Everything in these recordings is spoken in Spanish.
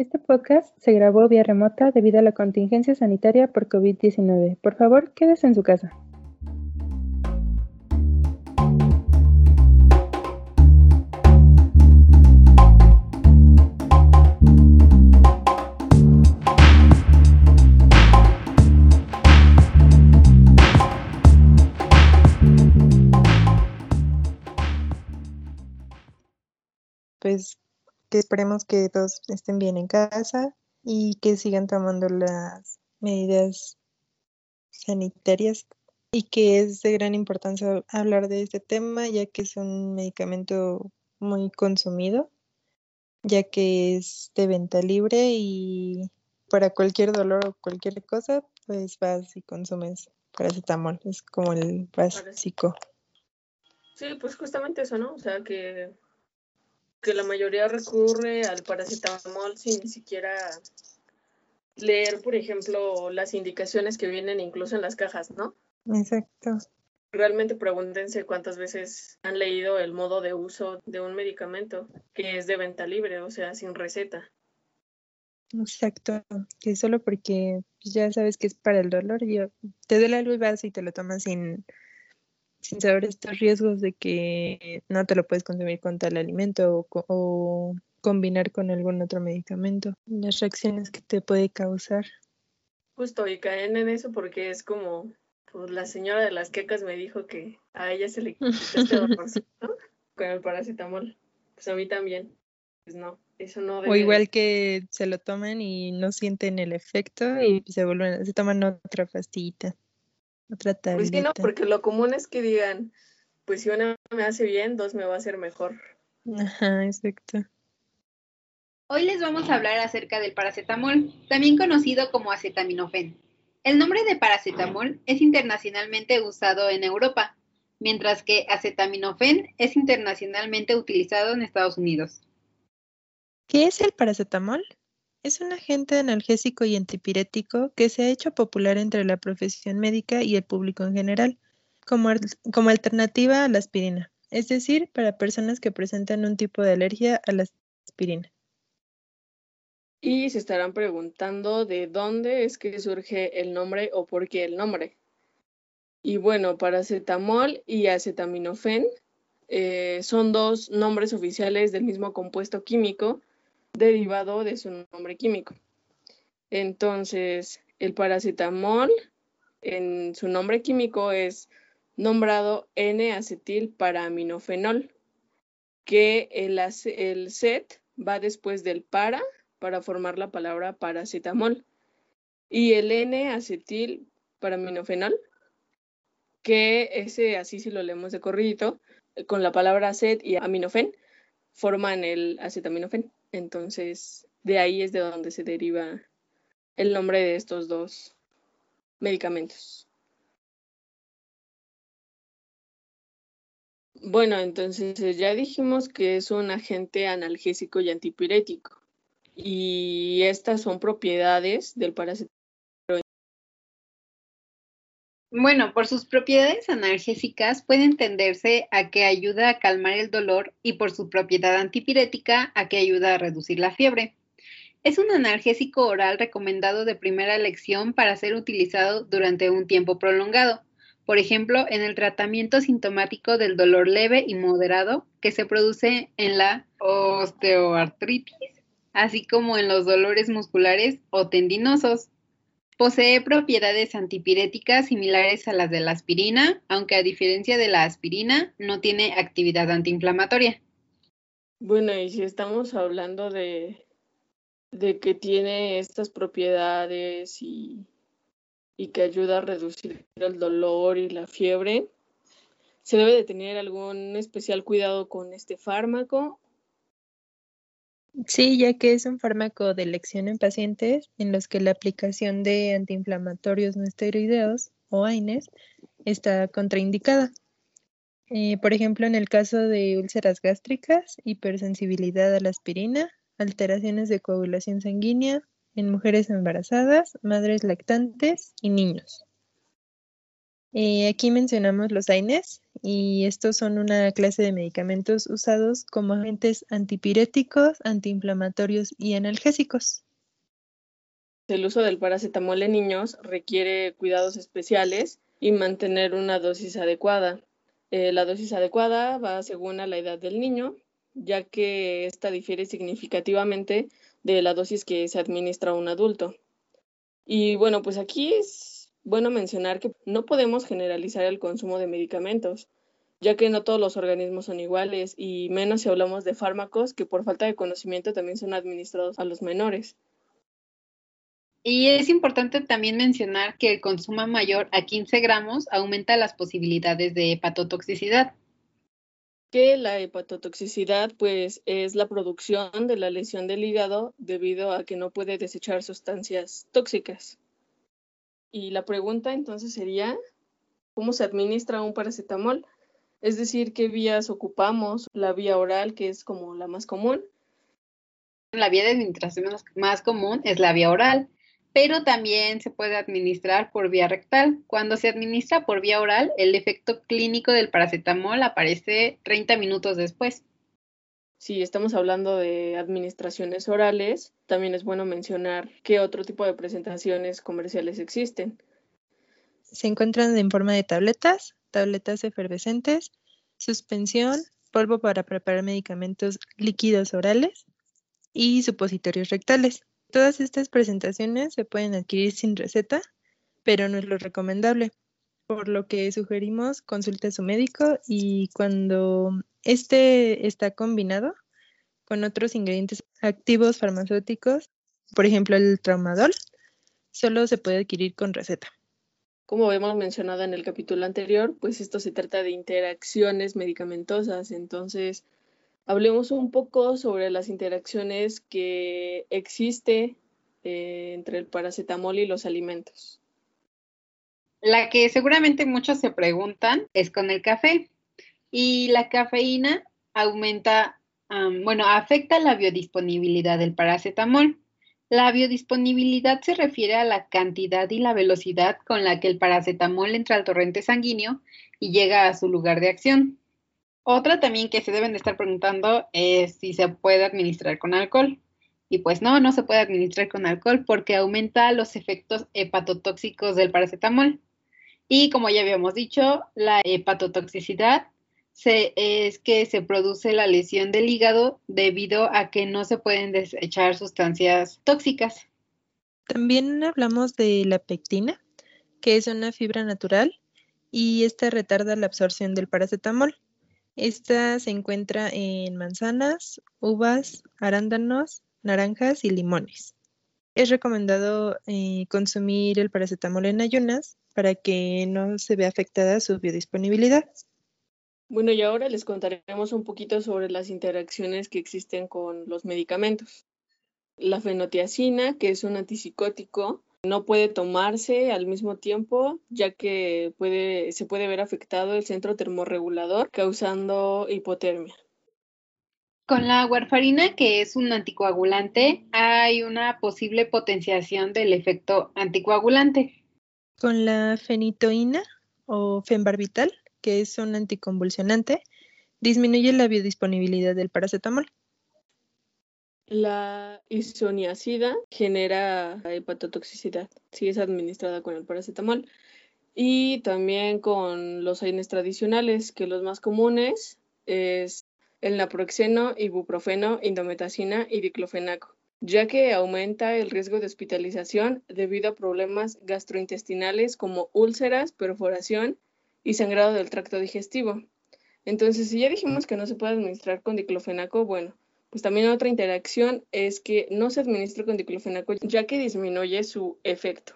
Este podcast se grabó vía remota debido a la contingencia sanitaria por COVID-19. Por favor, quédese en su casa. Pues que esperemos que todos estén bien en casa y que sigan tomando las medidas sanitarias y que es de gran importancia hablar de este tema ya que es un medicamento muy consumido ya que es de venta libre y para cualquier dolor o cualquier cosa pues vas y consumes paracetamol es como el básico. Sí pues justamente eso no o sea que que la mayoría recurre al paracetamol sin ni siquiera leer, por ejemplo, las indicaciones que vienen incluso en las cajas, ¿no? Exacto. Realmente pregúntense cuántas veces han leído el modo de uso de un medicamento que es de venta libre, o sea, sin receta. Exacto, que solo porque ya sabes que es para el dolor, yo, te duele algo y vas y te lo tomas sin, sin saber estos riesgos de que no te lo puedes consumir con tal alimento o, combinar con algún otro medicamento, las reacciones que te puede causar. Justo, y caen en eso porque es como, pues la señora de las quecas me dijo que a ella se le quita este dolor con el paracetamol. Pues a mí también. Pues no, eso no O igual que se lo toman y no sienten el efecto y se vuelven, se toman otra pastillita. Otra Pues sí, no, porque lo común es que digan, pues si una me hace bien, dos me va a hacer mejor. Ajá, exacto. Hoy les vamos a hablar acerca del paracetamol, también conocido como acetaminofén. El nombre de paracetamol es internacionalmente usado en Europa, mientras que acetaminofén es internacionalmente utilizado en Estados Unidos. ¿Qué es el paracetamol? Es un agente analgésico y antipirético que se ha hecho popular entre la profesión médica y el público en general, como, como alternativa a la aspirina, es decir, para personas que presentan un tipo de alergia a la aspirina. Y se estarán preguntando de dónde es que surge el nombre o por qué el nombre. Y bueno, paracetamol y acetaminofén eh, son dos nombres oficiales del mismo compuesto químico derivado de su nombre químico. Entonces, el paracetamol en su nombre químico es nombrado N-acetil paraminofenol, que el, el set va después del para para formar la palabra paracetamol. Y el N-acetil paraminofenol, que ese así si lo leemos de corridito, con la palabra acet y aminofen, forman el acetaminofén. Entonces, de ahí es de donde se deriva el nombre de estos dos medicamentos. Bueno, entonces ya dijimos que es un agente analgésico y antipirético. Y estas son propiedades del paracetamol. Bueno, por sus propiedades analgésicas puede entenderse a que ayuda a calmar el dolor y por su propiedad antipirética a que ayuda a reducir la fiebre. Es un analgésico oral recomendado de primera elección para ser utilizado durante un tiempo prolongado, por ejemplo, en el tratamiento sintomático del dolor leve y moderado que se produce en la osteoartritis, así como en los dolores musculares o tendinosos. Posee propiedades antipiréticas similares a las de la aspirina, aunque a diferencia de la aspirina no tiene actividad antiinflamatoria. Bueno, y si estamos hablando de, que tiene estas propiedades y, y que ayuda a reducir el dolor y la fiebre, ¿se debe de tener algún especial cuidado con este fármaco Sí, ya que es un fármaco de elección en pacientes en los que la aplicación de antiinflamatorios no esteroideos o AINES está contraindicada. Eh, por ejemplo, en el caso de úlceras gástricas, hipersensibilidad a la aspirina, alteraciones de coagulación sanguínea en mujeres embarazadas, madres lactantes y niños. Eh, aquí mencionamos los AINES y estos son una clase de medicamentos usados como agentes antipiréticos, antiinflamatorios y analgésicos. El uso del paracetamol en niños requiere cuidados especiales y mantener una dosis adecuada. Eh, la dosis adecuada va según a la edad del niño, ya que esta difiere significativamente de la dosis que se administra a un adulto. Y bueno, pues aquí es bueno mencionar que no podemos generalizar el consumo de medicamentos, ya que no todos los organismos son iguales y menos si hablamos de fármacos que por falta de conocimiento también son administrados a los menores. Y es importante también mencionar que el consumo mayor a 15 gramos aumenta las posibilidades de hepatotoxicidad. Que la hepatotoxicidad pues es la producción de la lesión del hígado debido a que no puede desechar sustancias tóxicas. Y la pregunta entonces sería, ¿cómo se administra un paracetamol? Es decir, ¿qué vías ocupamos? La vía oral, que es como la más común. La vía de administración más común es la vía oral pero también se puede administrar por vía rectal. Cuando se administra por vía oral, el efecto clínico del paracetamol aparece 30 minutos después. Si estamos hablando de administraciones orales, también es bueno mencionar qué otro tipo de presentaciones comerciales existen. Se encuentran en forma de tabletas, tabletas efervescentes, suspensión, polvo para preparar medicamentos líquidos orales y supositorios rectales. Todas estas presentaciones se pueden adquirir sin receta, pero no es lo recomendable, por lo que sugerimos consulte a su médico y cuando este está combinado con otros ingredientes activos farmacéuticos, por ejemplo el traumadol, solo se puede adquirir con receta. Como hemos mencionado en el capítulo anterior, pues esto se trata de interacciones medicamentosas, entonces hablemos un poco sobre las interacciones que existe eh, entre el paracetamol y los alimentos. La que seguramente muchos se preguntan es con el café. Y la cafeína aumenta, bueno, afecta la biodisponibilidad del paracetamol. La biodisponibilidad se refiere a la cantidad y la velocidad con la que el paracetamol entra al torrente sanguíneo y llega a su lugar de acción. Otra también que se deben de estar preguntando es si se puede administrar con alcohol. Y pues no, no se puede administrar con alcohol porque aumenta los efectos hepatotóxicos del paracetamol. Y como ya habíamos dicho, la hepatotoxicidad es que se produce la lesión del hígado debido a que no se pueden desechar sustancias tóxicas. También hablamos de la pectina, que es una fibra natural y esta retarda la absorción del paracetamol. Esta se encuentra en manzanas, uvas, arándanos, naranjas y limones. Es recomendado eh, consumir el paracetamol en ayunas para que no se vea afectada su biodisponibilidad. Bueno, y ahora les contaremos un poquito sobre las interacciones que existen con los medicamentos. La fenotiacina, que es un antipsicótico, no puede tomarse al mismo tiempo, ya que puede, se puede ver afectado el centro termorregulador, causando hipotermia. Con la warfarina, que es un anticoagulante, hay una posible potenciación del efecto anticoagulante. Con la fenitoína o fenbarbital, que es un anticonvulsionante, disminuye la biodisponibilidad del paracetamol. La isoniazida genera hepatotoxicidad si es administrada con el paracetamol y también con los AINES tradicionales, que los más comunes es el naproxeno, ibuprofeno, indometacina y diclofenaco, ya que aumenta el riesgo de hospitalización debido a problemas gastrointestinales como úlceras, perforación y sangrado del tracto digestivo. Entonces, si ya dijimos que no se puede administrar con diclofenaco, bueno, pues también otra interacción es que no se administra con diclofenaco ya que disminuye su efecto.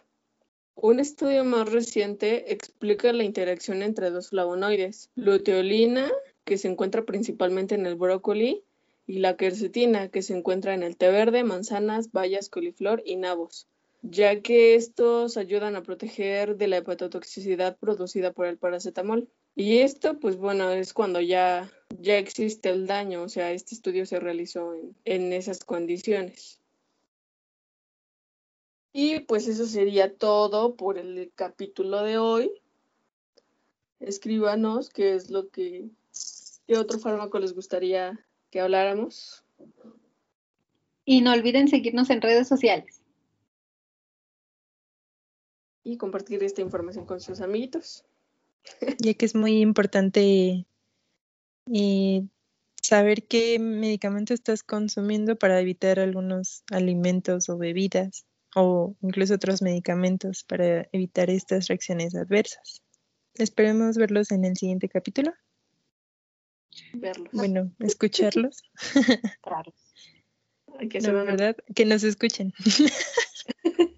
Un estudio más reciente explica la interacción entre dos flavonoides, luteolina, que se encuentra principalmente en el brócoli, y la quercetina, que se encuentra en el té verde, manzanas, bayas, coliflor y nabos, ya que estos ayudan a proteger de la hepatotoxicidad producida por el paracetamol. Y esto, pues bueno, es cuando ya, ya existe el daño, o sea, este estudio se realizó en, en esas condiciones. Y pues eso sería todo por el capítulo de hoy. escríbanos qué es lo que, qué otro fármaco les gustaría que habláramos. Y no olviden seguirnos en redes sociales. Y compartir esta información con sus amiguitos. Ya que es muy importante eh, saber qué medicamento estás consumiendo para evitar algunos alimentos o bebidas o incluso otros medicamentos para evitar estas reacciones adversas. Esperemos verlos en el siguiente capítulo. Verlos. Bueno, escucharlos. Claro. Hay que No, ¿verdad? Que nos escuchen.